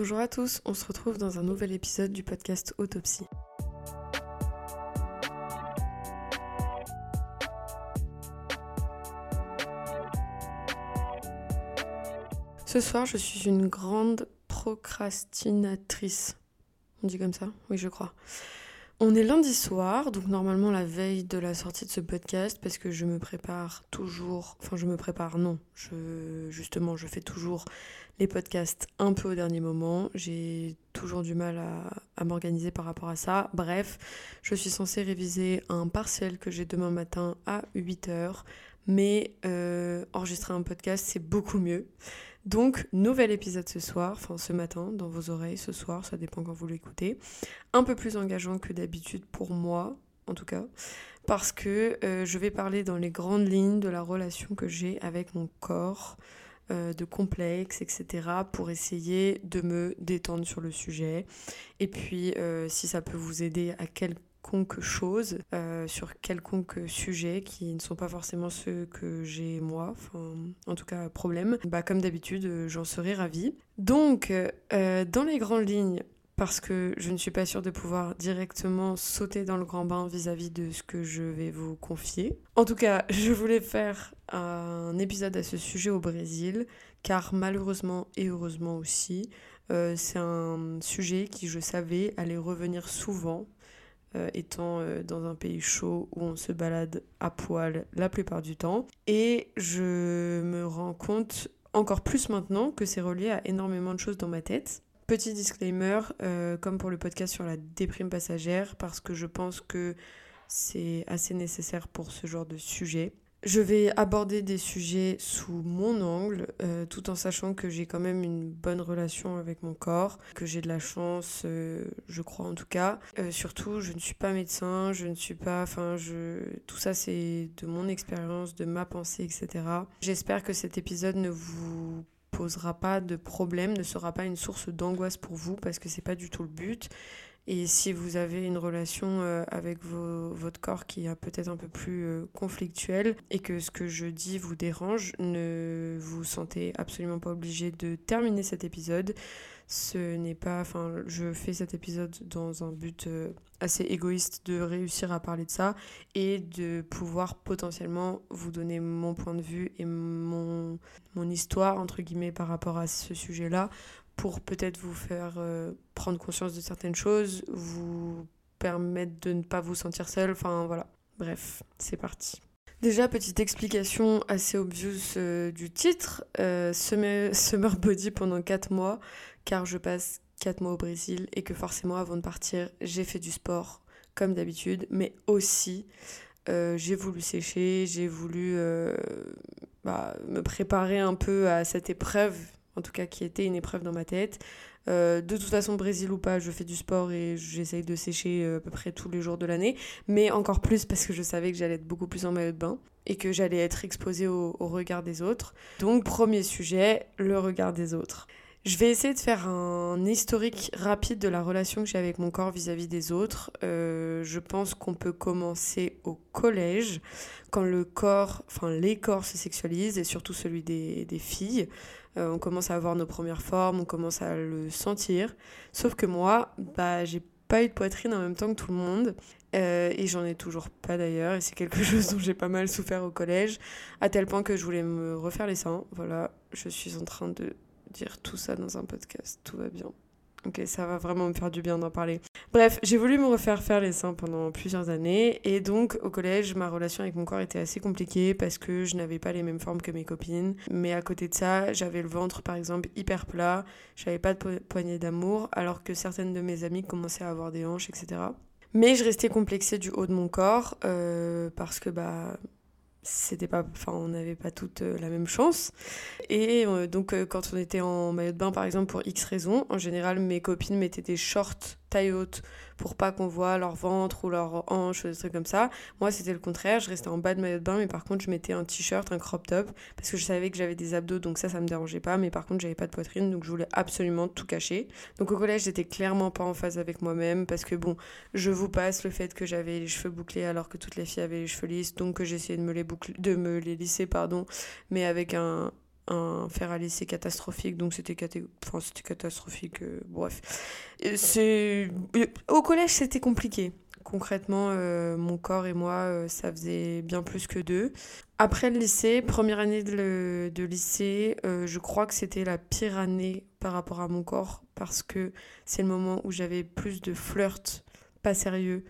Bonjour à tous, on se retrouve dans un nouvel épisode du podcast Autopsie. Ce soir, je suis une grande procrastinatrice. On dit comme ça? Oui, je crois. On est lundi soir, donc normalement la veille de la sortie de ce podcast, parce que je me prépare toujours, enfin je me prépare, non, justement je fais toujours les podcasts un peu au dernier moment, j'ai toujours du mal à, m'organiser par rapport à ça. Bref, je suis censée réviser un partiel que j'ai demain matin à 8h, mais euh, enregistrer un podcast c'est beaucoup mieux. Donc, nouvel épisode ce soir, enfin ce matin, dans vos oreilles, ce soir, ça dépend quand vous l'écoutez. Un peu plus engageant que d'habitude pour moi, en tout cas, parce que euh, je vais parler dans les grandes lignes de la relation que j'ai avec mon corps, euh, de complexes, etc., pour essayer de me détendre sur le sujet. Et puis, euh, si ça peut vous aider à quelconque chose, euh, sur quelconque sujet qui ne sont pas forcément ceux que j'ai moi, en tout cas problème, bah, comme d'habitude, j'en serais ravie. Donc, dans les grandes lignes, parce que je ne suis pas sûre de pouvoir directement sauter dans le grand bain vis-à-vis de ce que je vais vous confier. En tout cas, je voulais faire un épisode à ce sujet au Brésil, car malheureusement et heureusement aussi, c'est un sujet qui, je savais, allait revenir souvent euh, étant euh, dans un pays chaud où on se balade à poil la plupart du temps. Et je me rends compte encore plus maintenant que c'est relié à énormément de choses dans ma tête. Petit disclaimer, euh, comme pour le podcast sur la déprime passagère, parce que je pense que c'est assez nécessaire pour ce genre de sujet. Je vais aborder des sujets sous mon angle, euh, tout en sachant que j'ai quand même une bonne relation avec mon corps, que j'ai de la chance, euh, je crois en tout cas. Surtout, je ne suis pas médecin, je ne suis pas, enfin, tout ça c'est de mon expérience, de ma pensée, etc. J'espère que cet épisode ne vous posera pas de problème, ne sera pas une source d'angoisse pour vous, parce que c'est pas du tout le but. Et si vous avez une relation euh, avec votre corps qui est peut-être un peu plus euh, conflictuelle et que ce que je dis vous dérange, ne vous sentez absolument pas obligé de terminer cet épisode. Ce n'est pas, enfin, je fais cet épisode dans un but euh, assez égoïste de réussir à parler de ça et de pouvoir potentiellement vous donner mon point de vue et mon, mon histoire, entre guillemets, par rapport à ce sujet-là pour peut-être vous faire euh, prendre conscience de certaines choses, vous permettre de ne pas vous sentir seul, enfin voilà. Bref, c'est parti. Déjà, petite explication assez obvious euh, du titre, euh, Summer, Body pendant 4 mois, car je passe 4 mois au Brésil et que forcément avant de partir, j'ai fait du sport comme d'habitude, mais aussi j'ai voulu sécher, j'ai voulu bah, me préparer un peu à cette épreuve en tout cas qui était une épreuve dans ma tête. Euh, de toute façon, Brésil ou pas, je fais du sport et j'essaye de sécher euh, à peu près tous les jours de l'année, mais encore plus parce que je savais que j'allais être beaucoup plus en maillot de bain et que j'allais être exposée au, regard des autres. Donc, premier sujet, le regard des autres. Je vais essayer de faire un historique rapide de la relation que j'ai avec mon corps vis-à-vis des autres. Euh, je pense qu'on peut commencer au collège, quand le corps, enfin les corps se sexualisent, et surtout celui des, filles. Euh, on commence à avoir nos premières formes, on commence à le sentir. Sauf que moi, bah, j'ai pas eu de poitrine en même temps que tout le monde. Euh, et j'en ai toujours pas d'ailleurs. Et c'est quelque chose dont j'ai pas mal souffert au collège. À tel point que je voulais me refaire les seins. Voilà, je suis en train de dire tout ça dans un podcast. Tout va bien. Ok, ça va vraiment me faire du bien d'en parler. Bref, j'ai voulu me refaire faire les seins pendant plusieurs années et donc au collège, ma relation avec mon corps était assez compliquée parce que je n'avais pas les mêmes formes que mes copines. Mais à côté de ça, j'avais le ventre par exemple hyper plat, j'avais pas de poignée d'amour alors que certaines de mes amies commençaient à avoir des hanches, etc. Mais je restais complexée du haut de mon corps euh, parce que bah c'était pas enfin on n'avait pas toutes euh, la même chance. Et euh, donc euh, quand on était en maillot de bain par exemple pour X raisons en général mes copines mettaient des shorts taille haute pour pas qu'on voit leur ventre ou leur hanche ou des trucs comme ça. Moi, c'était le contraire. Je restais en bas de maillot de bain, mais par contre, je mettais un t-shirt, un crop top, parce que je savais que j'avais des abdos, donc ça, ça me dérangeait pas. Mais par contre, j'avais pas de poitrine, donc je voulais absolument tout cacher. Donc au collège, j'étais clairement pas en phase avec moi-même, parce que bon, je vous passe le fait que j'avais les cheveux bouclés alors que toutes les filles avaient les cheveux lisses, donc que j'essayais de me les boucler, de me les lisser, pardon, mais avec un, un fer à laisser catastrophique, donc c'était enfin, catastrophique, bref. C'est... Au collège, c'était compliqué. Concrètement, mon corps et moi, ça faisait bien plus que deux. Après le lycée, première année de, de lycée, je crois que c'était la pire année par rapport à mon corps parce que c'est le moment où j'avais plus de flirts pas sérieux,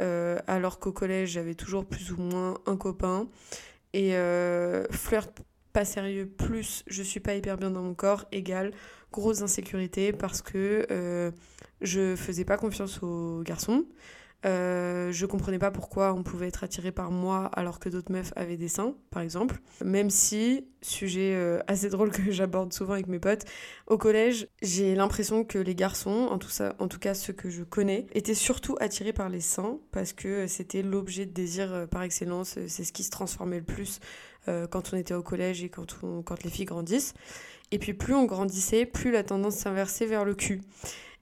euh, alors qu'au collège j'avais toujours plus ou moins un copain. Et euh, flirt pas sérieux plus je suis pas hyper bien dans mon corps égale grosse insécurité parce que euh, je faisais pas confiance aux garçons. Euh, je comprenais pas pourquoi on pouvait être attiré par moi alors que d'autres meufs avaient des seins, par exemple. Même si, sujet euh, assez drôle que j'aborde souvent avec mes potes, au collège, j'ai l'impression que les garçons, en tout, ça, en tout cas ceux que je connais, étaient surtout attirés par les seins parce que c'était l'objet de désir euh, par excellence, c'est ce qui se transformait le plus quand on était au collège et quand les filles grandissent. Et puis plus on grandissait, plus la tendance s'inversait vers le cul.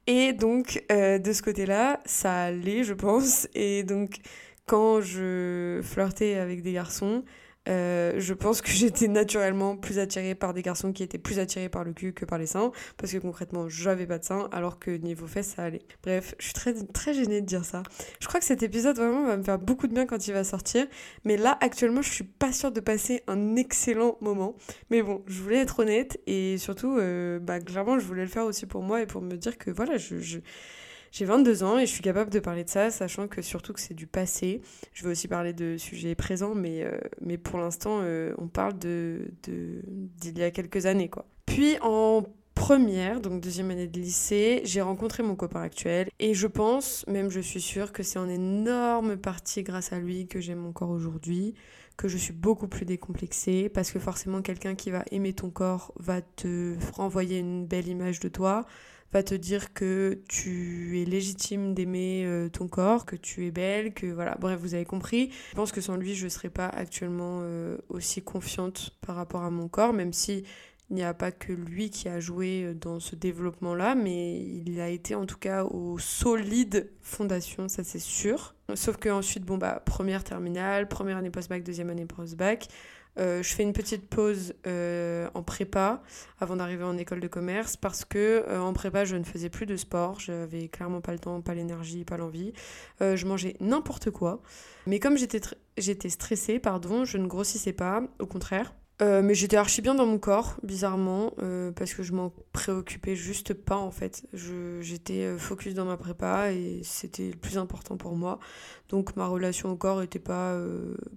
Et donc, euh, de ce côté-là, ça allait, je pense. Et donc, quand je flirtais avec des garçons, euh, je pense que j'étais naturellement plus attirée par des garçons qui étaient plus attirés par le cul que par les seins, parce que concrètement, j'avais pas de seins, alors que niveau fesses, ça allait. Bref, je suis très, très gênée de dire ça. Je crois que cet épisode vraiment va me faire beaucoup de bien quand il va sortir, mais là, actuellement, je suis pas sûre de passer un excellent moment. Mais bon, je voulais être honnête, et surtout, euh, bah, clairement, je voulais le faire aussi pour moi et pour me dire que voilà, je, je j'ai 22 ans et je suis capable de parler de ça, sachant que surtout que c'est du passé. Je vais aussi parler de sujets présents, mais, euh, mais pour l'instant, euh, on parle de, d'il y a quelques années. quoi. Puis en première, donc deuxième année de lycée, j'ai rencontré mon copain actuel et je pense, même je suis sûre, que c'est en énorme partie grâce à lui que j'aime mon corps aujourd'hui, que je suis beaucoup plus décomplexée parce que forcément quelqu'un qui va aimer ton corps va te renvoyer une belle image de toi, va te dire que tu es légitime d'aimer euh, ton corps, que tu es belle, que voilà, bref, vous avez compris. Je pense que sans lui, je ne serais pas actuellement euh, aussi confiante par rapport à mon corps, même si il n'y a pas que lui qui a joué euh, dans ce développement-là, mais il a été en tout cas aux solides fondations, ça c'est sûr. Sauf que ensuite, bon bah première terminale, première année post-bac, deuxième année post-bac, je fais une petite pause euh, en prépa avant d'arriver en école de commerce parce que euh, en prépa je ne faisais plus de sport, j'avais clairement pas le temps, pas l'énergie, pas l'envie. je mangeais n'importe quoi, mais comme j'étais j'étais stressée, pardon, je ne grossissais pas, au contraire. Euh, mais j'étais archi bien dans mon corps, bizarrement, euh, parce que je m'en préoccupais juste pas en fait. J'étais euh, focus dans ma prépa et c'était le plus important pour moi. Donc ma relation au corps était pas,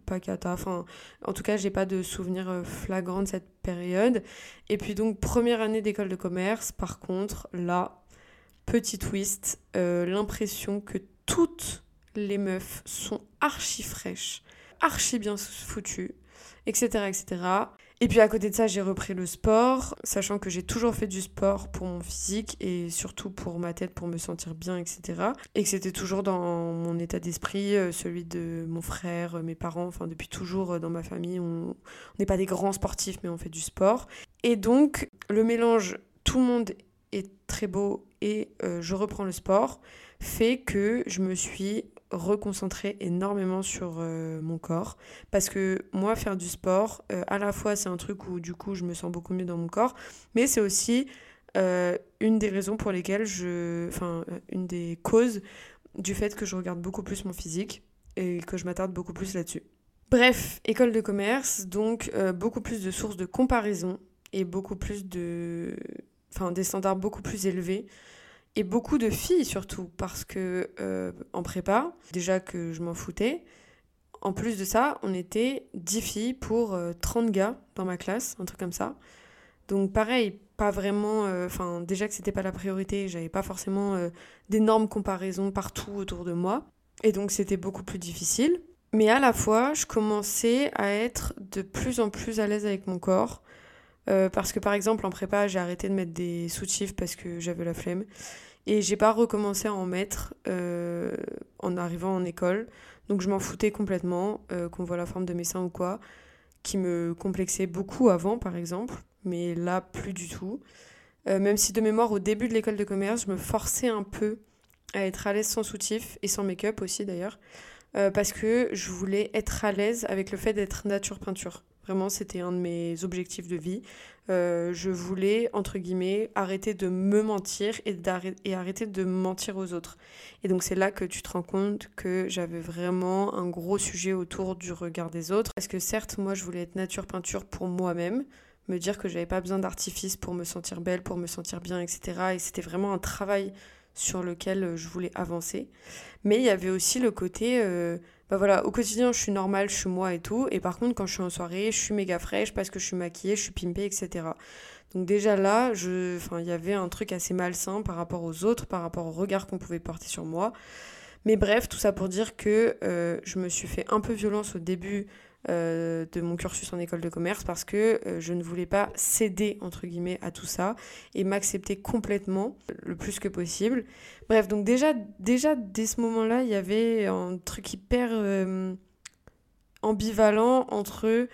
pas cata. Enfin, en tout cas, j'ai pas de souvenir flagrant de cette période. Et puis donc, première année d'école de commerce, par contre, là, petit twist, l'impression que toutes les meufs sont archi fraîches, archi bien foutues etc., etc. Et puis à côté de ça, j'ai repris le sport, sachant que j'ai toujours fait du sport pour mon physique et surtout pour ma tête, pour me sentir bien, etc. Et que c'était toujours dans mon état d'esprit, euh, celui de mon frère, euh, mes parents, enfin depuis toujours euh, dans ma famille, on n'est pas des grands sportifs, mais on fait du sport. Et donc le mélange, tout le monde est très beau et je reprends le sport, fait que je me suis reconcentrer énormément sur euh, mon corps parce que moi faire du sport euh, à la fois c'est un truc où du coup je me sens beaucoup mieux dans mon corps mais c'est aussi euh, une des raisons pour lesquelles je enfin une des causes du fait que je regarde beaucoup plus mon physique et que je m'attarde beaucoup plus là-dessus. Bref, école de commerce, donc beaucoup plus de sources de comparaison et beaucoup plus de enfin des standards beaucoup plus élevés et beaucoup de filles surtout, parce que euh, en prépa, déjà que je m'en foutais, en plus de ça, on était 10 filles pour 30 euh, gars dans ma classe, un truc comme ça. Donc pareil, pas vraiment, euh, enfin déjà que c'était pas la priorité, j'avais pas forcément d'énormes comparaisons partout autour de moi. Et donc c'était beaucoup plus difficile. Mais à la fois, je commençais à être de plus en plus à l'aise avec mon corps. parce que par exemple en prépa, j'ai arrêté de mettre des soutifs parce que j'avais la flemme. Et j'ai pas recommencé à en mettre euh, en arrivant en école. Donc je m'en foutais complètement, euh, qu'on voit la forme de mes seins ou quoi, qui me complexait beaucoup avant par exemple, mais là plus du tout. Euh, même si de mémoire au début de l'école de commerce, je me forçais un peu à être à l'aise sans soutif et sans make-up aussi d'ailleurs, parce que je voulais être à l'aise avec le fait d'être nature peinture. Vraiment, c'était un de mes objectifs de vie. Euh, je voulais, entre guillemets, arrêter de me mentir et, et arrêter de mentir aux autres. Et donc c'est là que tu te rends compte que j'avais vraiment un gros sujet autour du regard des autres. Parce que certes, moi, je voulais être nature peinture pour moi-même, me dire que j'avais pas besoin d'artifice pour me sentir belle, pour me sentir bien, etc. Et c'était vraiment un travail sur lequel je voulais avancer. Mais il y avait aussi le côté... Euh, bah voilà, au quotidien, je suis normale, je suis moi et tout. Et par contre, quand je suis en soirée, je suis méga fraîche parce que je suis maquillée, je suis pimpée, etc. Donc déjà là, je, il y avait un truc assez malsain par rapport aux autres, par rapport au regard qu'on pouvait porter sur moi. Mais bref, tout ça pour dire que euh, je me suis fait un peu violence au début euh, de mon cursus en école de commerce parce que euh, je ne voulais pas céder entre guillemets à tout ça et m'accepter complètement le plus que possible. Bref, donc déjà, déjà dès ce moment-là, il y avait un truc hyper euh, ambivalent entre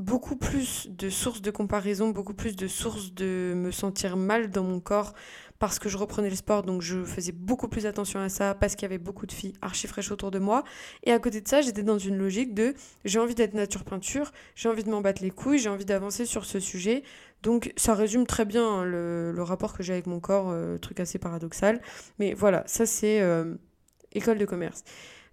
beaucoup plus de sources de comparaison, beaucoup plus de sources de me sentir mal dans mon corps parce que je reprenais le sport, donc je faisais beaucoup plus attention à ça, parce qu'il y avait beaucoup de filles archi fraîches autour de moi. Et à côté de ça, j'étais dans une logique de j'ai envie d'être nature peinture, j'ai envie de m'en battre les couilles, j'ai envie d'avancer sur ce sujet. Donc ça résume très bien hein, le, rapport que j'ai avec mon corps, euh, truc assez paradoxal. Mais voilà, ça c'est euh, école de commerce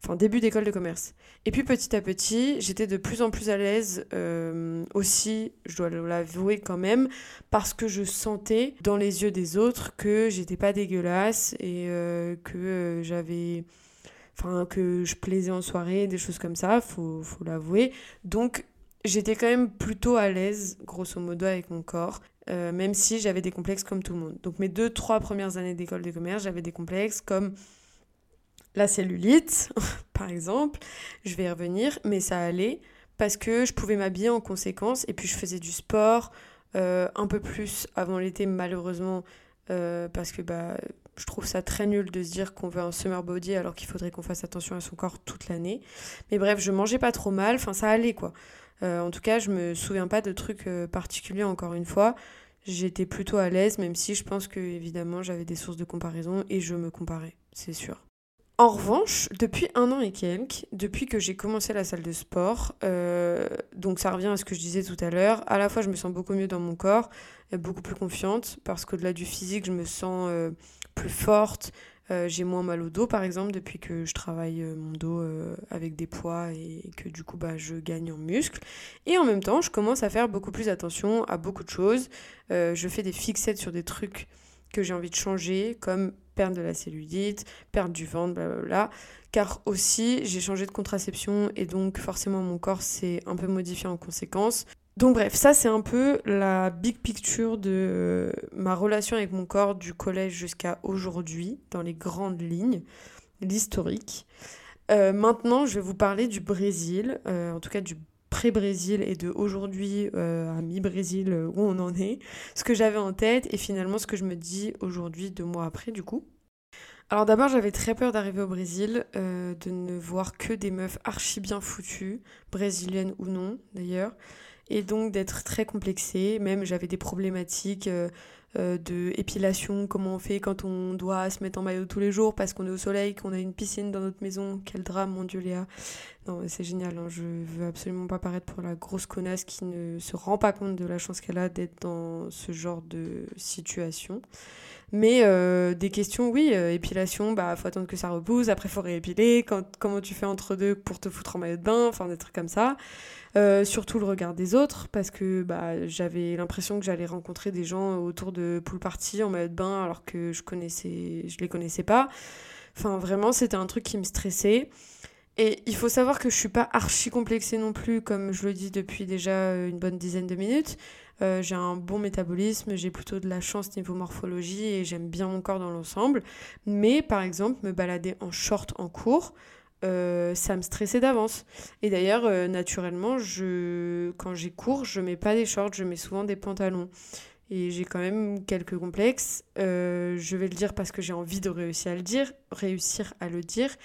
enfin début d'école de commerce. Et puis petit à petit, j'étais de plus en plus à l'aise euh, aussi, je dois l'avouer quand même, parce que je sentais dans les yeux des autres que j'étais pas dégueulasse et euh, que euh, j'avais enfin que je plaisais en soirée, des choses comme ça, faut, faut l'avouer. Donc j'étais quand même plutôt à l'aise, grosso modo, avec mon corps. même si j'avais des complexes comme tout le monde. Donc mes deux, trois premières années d'école de commerce, j'avais des complexes comme la cellulite, par exemple, je vais y revenir, mais ça allait parce que je pouvais m'habiller en conséquence et puis je faisais du sport euh, un peu plus avant l'été malheureusement euh, parce que bah, je trouve ça très nul de se dire qu'on veut un summer body alors qu'il faudrait qu'on fasse attention à son corps toute l'année. Mais bref, je mangeais pas trop mal, enfin ça allait quoi. Euh, en tout cas, je me souviens pas de trucs particuliers encore une fois. J'étais plutôt à l'aise, même si je pense que évidemment j'avais des sources de comparaison et je me comparais, c'est sûr. En revanche, depuis un an et quelques, depuis que j'ai commencé la salle de sport, euh, donc ça revient à ce que je disais tout à l'heure, à la fois je me sens beaucoup mieux dans mon corps, beaucoup plus confiante, parce qu'au-delà du physique, je me sens euh, plus forte, euh, j'ai moins mal au dos par exemple depuis que je travaille mon dos avec des poids et que du coup bah, je gagne en muscles. Et en même temps, je commence à faire beaucoup plus attention à beaucoup de choses. je fais des fixettes sur des trucs que j'ai envie de changer, comme perdre de la cellulite, perdre du ventre, blablabla. Car aussi, j'ai changé de contraception et donc forcément mon corps s'est un peu modifié en conséquence. Donc bref, ça c'est un peu la big picture de ma relation avec mon corps du collège jusqu'à aujourd'hui, dans les grandes lignes, l'historique. Euh, maintenant, je vais vous parler du Brésil, euh, en tout cas du pré-Brésil et de aujourd'hui euh, à mi-Brésil euh, où on en est, ce que j'avais en tête et finalement ce que je me dis aujourd'hui, deux mois après du coup. Alors d'abord j'avais très peur d'arriver au Brésil, euh, de ne voir que des meufs archi bien foutues, brésiliennes ou non d'ailleurs, et donc d'être très complexée, même j'avais des problématiques de épilation, comment on fait quand on doit se mettre en maillot tous les jours parce qu'on est au soleil, qu'on a une piscine dans notre maison. Quel drame, mon Dieu, Léa. Non, c'est génial. Hein. Je veux absolument pas paraître pour la grosse connasse qui ne se rend pas compte de la chance qu'elle a d'être dans ce genre de situation. Mais euh, des questions, oui, euh, épilation, bah faut attendre que ça repousse, après faut réépiler, comment tu fais entre deux pour te foutre en maillot de bain, enfin des trucs comme ça. Euh, surtout le regard des autres, parce que bah, j'avais l'impression que j'allais rencontrer des gens autour de pool party en maillot de bain alors que je connaissais, je les connaissais pas. Enfin vraiment, c'était un truc qui me stressait. Et il faut savoir que je suis pas archi complexée non plus, comme je le dis depuis déjà une bonne dizaine de minutes. Euh, j'ai un bon métabolisme, j'ai plutôt de la chance niveau morphologie et j'aime bien mon corps dans l'ensemble. Mais par exemple, me balader en short en cours, euh, ça me stressait d'avance. Et d'ailleurs, euh, naturellement, je... quand j'ai cours, je mets pas des shorts, je mets souvent des pantalons. Et j'ai quand même quelques complexes. je vais le dire parce que j'ai envie de réussir à le dire, réussir à le dire.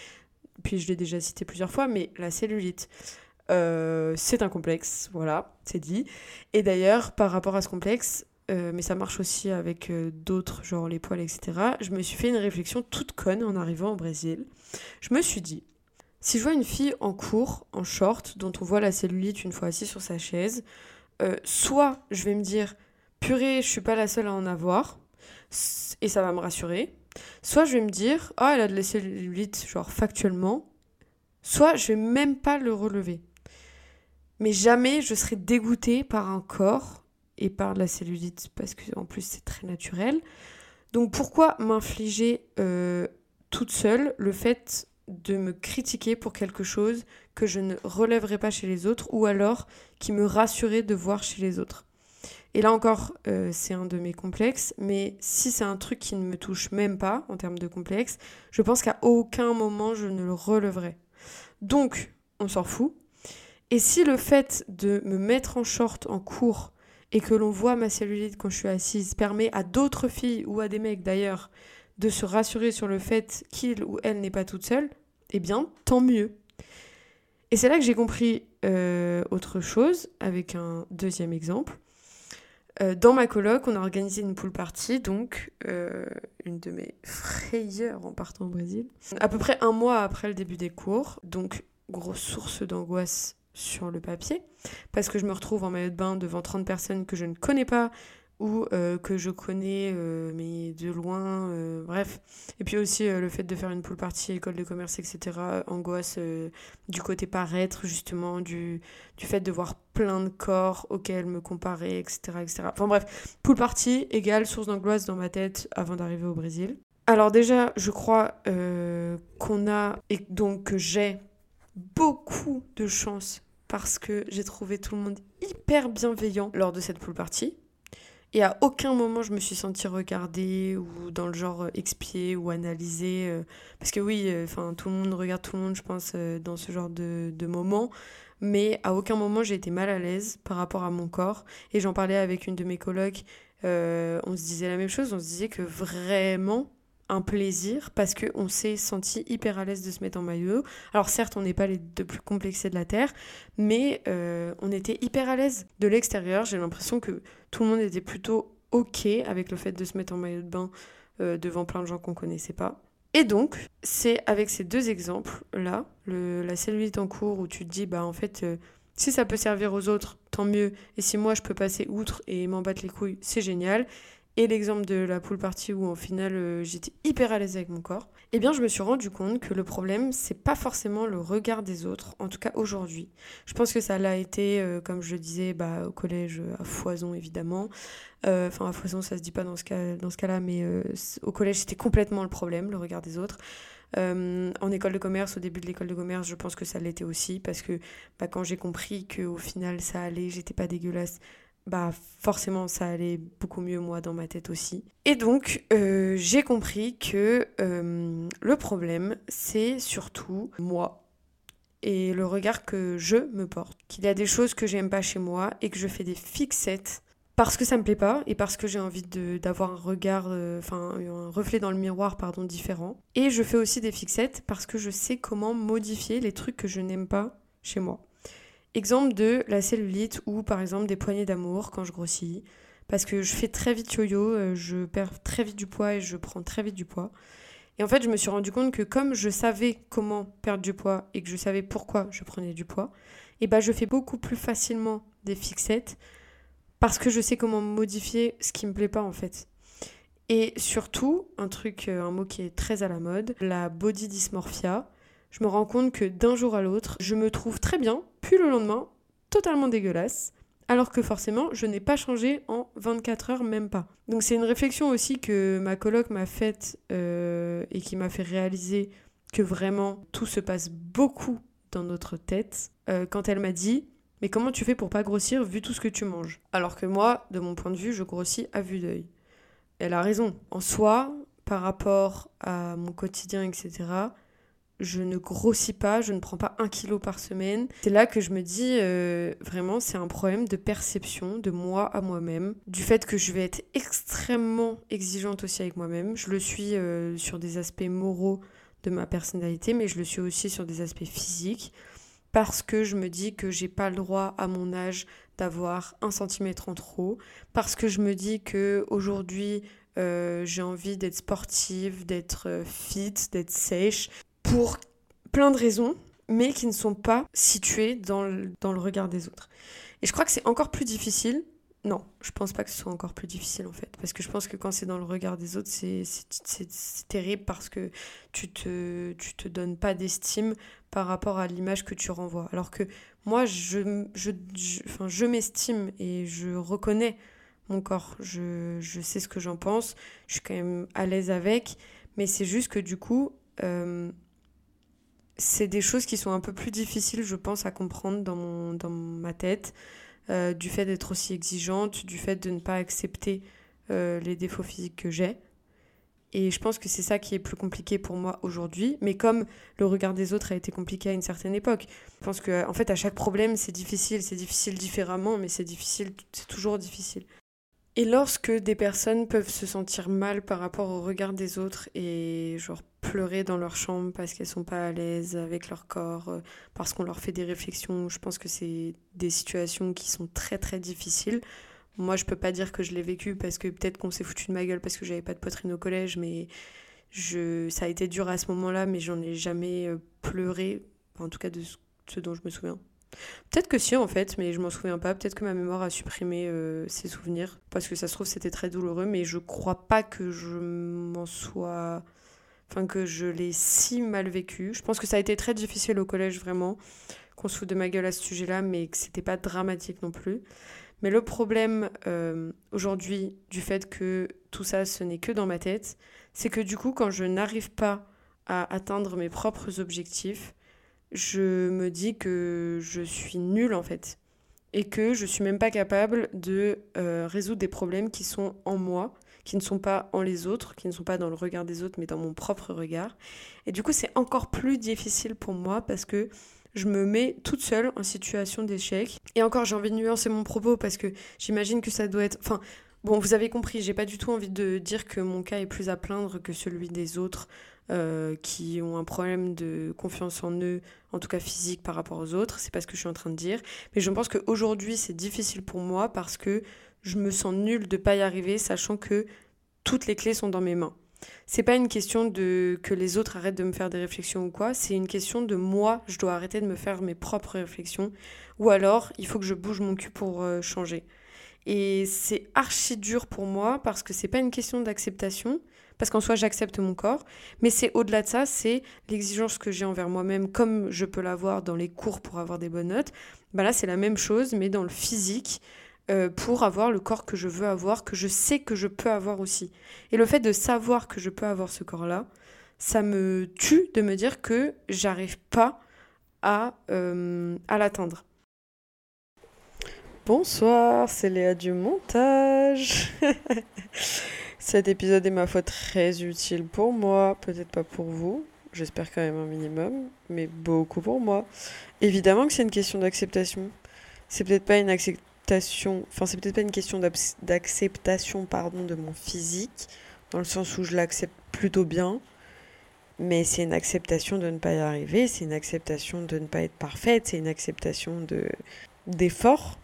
Puis je l'ai déjà cité plusieurs fois, mais la cellulite. Euh, c'est un complexe, voilà, c'est dit. Et d'ailleurs, par rapport à ce complexe, euh, mais ça marche aussi avec euh, d'autres, genre les poils, etc., je me suis fait une réflexion toute conne en arrivant au Brésil. Je me suis dit, Si je vois une fille en cours, en short, dont on voit la cellulite une fois assise sur sa chaise, soit je vais me dire purée, je suis pas la seule à en avoir, et ça va me rassurer. Soit je vais me dire, ah, elle a de la cellulite, genre factuellement. Soit je vais même pas le relever. Mais jamais je serai dégoûtée par un corps et par la cellulite, parce que en plus c'est très naturel. Donc pourquoi m'infliger euh, toute seule le fait de me critiquer pour quelque chose que je ne relèverai pas chez les autres ou alors qui me rassurait de voir chez les autres? Et là encore, euh, c'est un de mes complexes, mais si c'est un truc qui ne me touche même pas en termes de complexe, je pense qu'à aucun moment je ne le relèverai. Donc, on s'en fout. Et si le fait de me mettre en short en cours et que l'on voit ma cellulite quand je suis assise permet à d'autres filles ou à des mecs d'ailleurs de se rassurer sur le fait qu'il ou elle n'est pas toute seule, eh bien, tant mieux. Et c'est là que j'ai compris euh, autre chose avec un deuxième exemple. Euh, dans ma coloc, on a organisé une pool party, donc euh, une de mes frayeurs en partant au Brésil. À peu près un mois après le début des cours, donc grosse source d'angoisse sur le papier, parce que je me retrouve en maillot de bain devant 30 personnes que je ne connais pas, ou euh, que je connais euh, mais de loin, euh, bref. Et puis aussi le fait de faire une pool party, école de commerce, etc. Angoisse du côté paraître, justement, du, du fait de voir plein de corps auxquels me comparer, etc. etc. Enfin bref, pool party égale source d'angoisse dans ma tête avant d'arriver au Brésil. Alors déjà, je crois qu'on a, et donc que j'ai beaucoup de chance parce que j'ai trouvé tout le monde hyper bienveillant lors de cette pool party. Et à aucun moment je me suis sentie regardée ou dans le genre euh, expiée ou analysée. Euh, parce que oui, euh, enfin tout le monde regarde tout le monde, je pense, dans ce genre de, de moment. Mais à aucun moment j'ai été mal à l'aise par rapport à mon corps. Et j'en parlais avec une de mes colocs. on se disait la même chose. On se disait que vraiment, un plaisir parce qu'on s'est senti hyper à l'aise de se mettre en maillot. Alors certes, on n'est pas les deux plus complexés de la Terre, mais euh, on était hyper à l'aise. De l'extérieur, j'ai l'impression que tout le monde était plutôt OK avec le fait de se mettre en maillot de bain euh, devant plein de gens qu'on connaissait pas. Et donc, c'est avec ces deux exemples-là, la cellulite en cours où tu te dis, bah en fait, euh, si ça peut servir aux autres, tant mieux. Et si moi je peux passer outre et m'en battre les couilles, c'est génial et l'exemple de la pool party où en final euh, j'étais hyper à l'aise avec mon corps, eh bien je me suis rendu compte que le problème c'est pas forcément le regard des autres, en tout cas aujourd'hui. Je pense que ça l'a été, euh, comme je le disais, bah, au collège à foison évidemment. Euh, enfin à foison ça se dit pas dans ce cas dans ce cas-là, mais au collège c'était complètement le problème, le regard des autres. en école de commerce, au début de l'école de commerce, je pense que ça l'était aussi parce que bah, quand j'ai compris qu'au final ça allait, j'étais pas dégueulasse, bah forcément ça allait beaucoup mieux moi dans ma tête aussi. Et donc euh, j'ai compris que euh, le problème c'est surtout moi et le regard que je me porte. Qu'il y a des choses que j'aime pas chez moi et que je fais des fixettes parce que ça me plaît pas et parce que j'ai envie d'avoir un regard, euh, enfin un reflet dans le miroir pardon différent. Et je fais aussi des fixettes parce que je sais comment modifier les trucs que je n'aime pas chez moi. Exemple de la cellulite ou par exemple des poignées d'amour quand je grossis. Parce que je fais très vite yo-yo, euh, je perds très vite du poids et je prends très vite du poids. Et en fait, je me suis rendu compte que comme je savais comment perdre du poids et que je savais pourquoi je prenais du poids, et eh ben je fais beaucoup plus facilement des fixettes parce que je sais comment modifier ce qui me plaît pas en fait. Et surtout, un truc, euh, un mot qui est très à la mode, la body dysmorphia je me rends compte que d'un jour à l'autre, je me trouve très bien, le lendemain, totalement dégueulasse, alors que forcément, je n'ai pas changé en 24 heures, même pas. Donc c'est une réflexion aussi que ma coloc m'a faite euh, et qui m'a fait réaliser que vraiment tout se passe beaucoup dans notre tête euh, quand elle m'a dit mais comment tu fais pour pas grossir vu tout ce que tu manges? Alors que moi, de mon point de vue, je grossis à vue d'œil. Elle a raison. En soi, par rapport à mon quotidien, etc., je ne grossis pas, je ne prends pas un kilo par semaine. C'est là que je me dis, euh, vraiment, c'est un problème de perception de moi à moi-même, du fait que je vais être extrêmement exigeante aussi avec moi-même. Je le suis euh, sur des aspects moraux de ma personnalité, mais je le suis aussi sur des aspects physiques, parce que je me dis que j'ai pas le droit à mon âge d'avoir un centimètre en trop, parce que je me dis que aujourd'hui euh, j'ai envie d'être sportive, d'être fit, d'être sèche, pour plein de raisons. mais qui ne sont pas situés dans le, dans le regard des autres. Et je crois que c'est encore plus difficile. Non, je pense pas que ce soit encore plus difficile en fait. Parce que je pense que quand c'est dans le regard des autres, c'est terrible parce que tu te, tu te donnes pas d'estime par rapport à l'image que tu renvoies. Alors que moi, je, je, enfin, je m'estime et je reconnais mon corps. Je, je sais ce que j'en pense. Je suis quand même à l'aise avec. Mais c'est juste que du coup, euh, c'est des choses qui sont un peu plus difficiles, je pense, à comprendre dans, mon, dans ma tête, euh, du fait d'être aussi exigeante, du fait de ne pas accepter euh, les défauts physiques que j'ai. Et je pense que c'est ça qui est plus compliqué pour moi aujourd'hui. Mais comme le regard des autres a été compliqué à une certaine époque, je pense que en fait à chaque problème c'est difficile, c'est difficile différemment, mais c'est difficile, c'est toujours difficile. Et lorsque des personnes peuvent se sentir mal par rapport au regard des autres et genre pleurer dans leur chambre parce qu'elles sont pas à l'aise avec leur corps, euh, parce qu'on leur fait des réflexions, je pense que c'est des situations qui sont très très difficiles. Moi, je peux pas dire que je l'ai vécu parce que peut-être qu'on s'est foutu de ma gueule parce que j'avais pas de poitrine au collège, mais je, ça a été dur à ce moment-là, mais j'en ai jamais euh, pleuré, en tout cas de ce dont je me souviens. Peut-être que si en fait, mais je m'en souviens pas. Peut-être que ma mémoire a supprimé euh, ces souvenirs parce que ça se trouve c'était très douloureux, mais je crois pas que je m'en sois, enfin que je l'ai si mal vécu. Je pense que ça a été très difficile au collège vraiment, qu'on se fout de ma gueule à ce sujet-là, mais que c'était pas dramatique non plus. Mais le problème euh, aujourd'hui du fait que tout ça ce n'est que dans ma tête, c'est que du coup quand je n'arrive pas à atteindre mes propres objectifs, je me dis que je suis nulle en fait. Et que je suis même pas capable de euh, résoudre des problèmes qui sont en moi, qui ne sont pas en les autres, qui ne sont pas dans le regard des autres, mais dans mon propre regard. Et du coup, c'est encore plus difficile pour moi parce que je me mets toute seule en situation d'échec. Et encore, j'ai envie de nuancer mon propos parce que j'imagine que ça doit être. Enfin, bon, vous avez compris, j'ai pas du tout envie de dire que mon cas est plus à plaindre que celui des autres. Euh, qui ont un problème de confiance en eux, en tout cas physique par rapport aux autres. C'est pas ce que je suis en train de dire. Mais je pense qu'aujourd'hui, c'est difficile pour moi parce que je me sens nulle de pas y arriver, sachant que toutes les clés sont dans mes mains. C'est pas une question de que les autres arrêtent de me faire des réflexions ou quoi, c'est une question de moi, je dois arrêter de me faire mes propres réflexions ou alors il faut que je bouge mon cul pour euh, changer. Et c'est archi dur pour moi parce que c'est pas une question d'acceptation, parce qu'en soi j'accepte mon corps, mais c'est au-delà de ça, c'est l'exigence que j'ai envers moi-même, comme je peux l'avoir dans les cours pour avoir des bonnes notes. Bah là c'est la même chose, mais dans le physique, euh, pour avoir le corps que je veux avoir, que je sais que je peux avoir aussi. Et le fait de savoir que je peux avoir ce corps-là, ça me tue de me dire que j'arrive pas à, euh, à l'atteindre. Bonsoir, c'est Léa du montage. Cet épisode est ma foi très utile pour moi, peut-être pas pour vous, j'espère quand même un minimum, mais beaucoup pour moi. Évidemment que c'est une question d'acceptation. C'est peut-être pas une acceptation, enfin c'est peut-être pas une question d'acceptation pardon de mon physique, dans le sens où je l'accepte plutôt bien, mais c'est une acceptation de ne pas y arriver, c'est une acceptation de ne pas être parfaite, c'est une acceptation de d'effort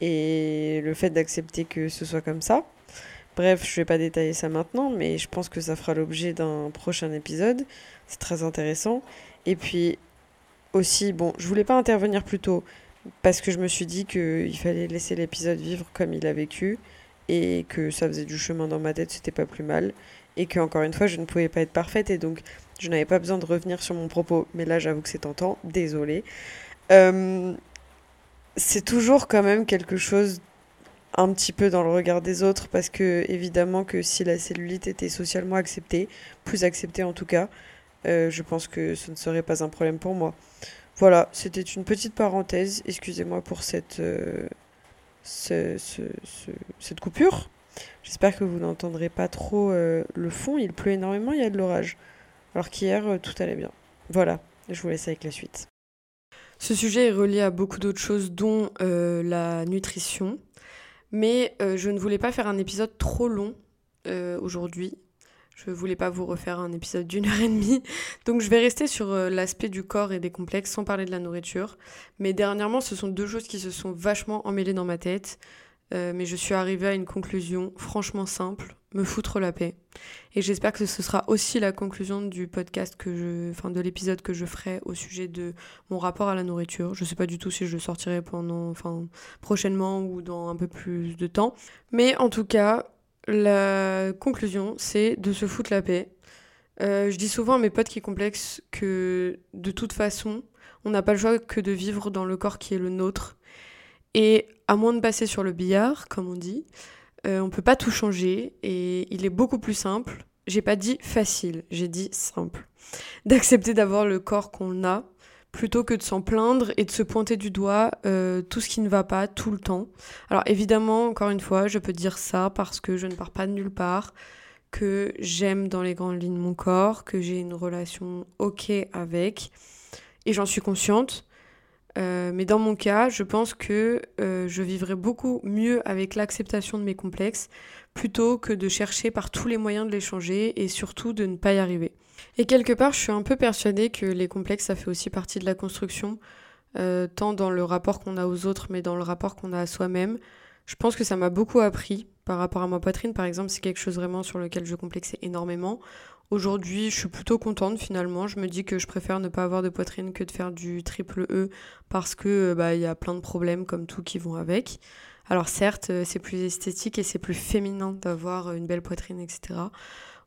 et le fait d'accepter que ce soit comme ça Bref, je vais pas détailler ça maintenant, mais je pense que ça fera l'objet d'un prochain épisode. C'est très intéressant. Et puis aussi, bon, je voulais pas intervenir plus tôt parce que je me suis dit qu'il fallait laisser l'épisode vivre comme il a vécu et que ça faisait du chemin dans ma tête, c'était pas plus mal. Et que, encore une fois, je ne pouvais pas être parfaite et donc je n'avais pas besoin de revenir sur mon propos. Mais là, j'avoue que c'est tentant, désolé. Euh, c'est toujours quand même quelque chose un petit peu dans le regard des autres parce que évidemment que si la cellulite était socialement acceptée, plus acceptée en tout cas, euh, je pense que ce ne serait pas un problème pour moi. Voilà, c'était une petite parenthèse. Excusez-moi pour cette, euh, coupure. J'espère que vous n'entendrez pas trop euh, le fond. Il pleut énormément, il y a de l'orage. Alors qu'hier, tout allait bien. Voilà, je vous laisse avec la suite. Ce sujet est relié à beaucoup d'autres choses, dont la nutrition. Mais euh, je ne voulais pas faire un épisode trop long euh, aujourd'hui. Je ne voulais pas vous refaire un épisode d'une heure et demie. Donc je vais rester sur euh, l'aspect du corps et des complexes sans parler de la nourriture. Mais dernièrement, ce sont deux choses qui se sont vachement emmêlées dans ma tête. mais je suis arrivée à une conclusion franchement simple, me foutre la paix. Et j'espère que ce sera aussi la conclusion du podcast que je, enfin de l'épisode que je ferai au sujet de mon rapport à la nourriture. Je sais pas du tout si je le sortirai pendant, enfin prochainement ou dans un peu plus de temps. Mais en tout cas, la conclusion, c'est de se foutre la paix. Euh, je dis souvent à mes potes qui complexent que de toute façon, on n'a pas le choix que de vivre dans le corps qui est le nôtre. Et à moins de passer sur le billard, comme on dit, euh, on peut pas tout changer et il est beaucoup plus simple. J'ai pas dit facile, j'ai dit simple. D'accepter d'avoir le corps qu'on a plutôt que de s'en plaindre et de se pointer du doigt euh, tout ce qui ne va pas tout le temps. Alors évidemment, encore une fois, je peux dire ça parce que je ne pars pas de nulle part, que j'aime dans les grandes lignes mon corps, que j'ai une relation ok avec, et j'en suis consciente. Euh, mais dans mon cas, je pense que euh, je vivrais beaucoup mieux avec l'acceptation de mes complexes plutôt que de chercher par tous les moyens de les changer et surtout de ne pas y arriver. Et quelque part, je suis un peu persuadée que les complexes, ça fait aussi partie de la construction, euh, tant dans le rapport qu'on a aux autres, mais dans le rapport qu'on a à soi-même. Je pense que ça m'a beaucoup appris par rapport à ma poitrine, par exemple, c'est quelque chose vraiment sur lequel je complexais énormément. Aujourd'hui, je suis plutôt contente finalement. Je me dis que je préfère ne pas avoir de poitrine que de faire du triple E parce que euh, bah il y a plein de problèmes comme tout qui vont avec. Alors certes, euh, c'est plus esthétique et c'est plus féminin d'avoir une belle poitrine, etc.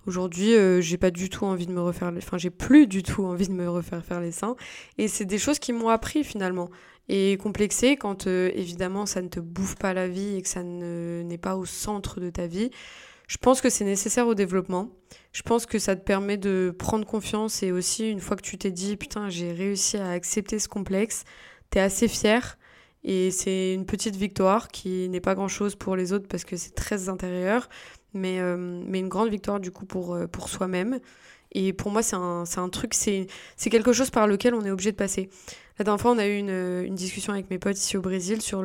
Aujourd'hui, euh, j'ai pas du tout envie de me refaire, enfin j'ai plus du tout envie de me refaire faire les seins. Et c'est des choses qui m'ont appris finalement. Et complexé quand évidemment ça ne te bouffe pas la vie et que ça n'est pas au centre de ta vie. Je pense que c'est nécessaire au développement. Je pense que ça te permet de prendre confiance et aussi une fois que tu t'es dit putain j'ai réussi à accepter ce complexe, t'es assez fier et c'est une petite victoire qui n'est pas grand chose pour les autres parce que c'est très intérieur, mais, euh, mais une grande victoire du coup pour, euh, pour soi-même. Et pour moi, c'est un, un, truc, c'est quelque chose par lequel on est obligé de passer. La dernière fois, on a eu une, une discussion avec mes potes ici au Brésil sur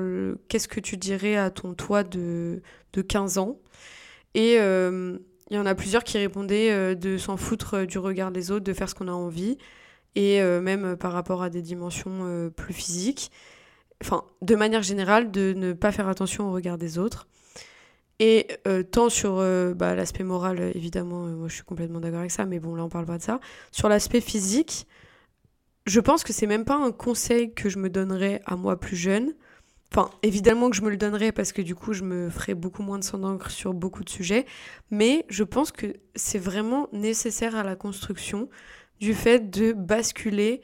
qu'est-ce que tu dirais à ton toi de, de 15 ans? Et euh, il y en a plusieurs qui répondaient euh, de s'en foutre euh, du regard des autres, de faire ce qu'on a envie, et même par rapport à des dimensions plus physiques. Enfin, de manière générale, de ne pas faire attention au regard des autres. Et tant sur bah, l'aspect moral, évidemment, moi je suis complètement d'accord avec ça, mais bon, là on parle pas de ça. Sur l'aspect physique, je pense que c'est même pas un conseil que je me donnerais à moi plus jeune, Enfin, évidemment que je me le donnerai parce que du coup, je me ferai beaucoup moins de sang d'encre sur beaucoup de sujets. Mais je pense que c'est vraiment nécessaire à la construction du fait de basculer,